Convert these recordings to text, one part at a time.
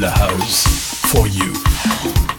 de house for you.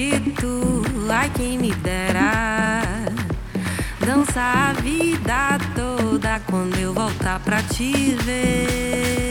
acredito, ai quem me dera. Dança a vida toda quando eu voltar pra te ver.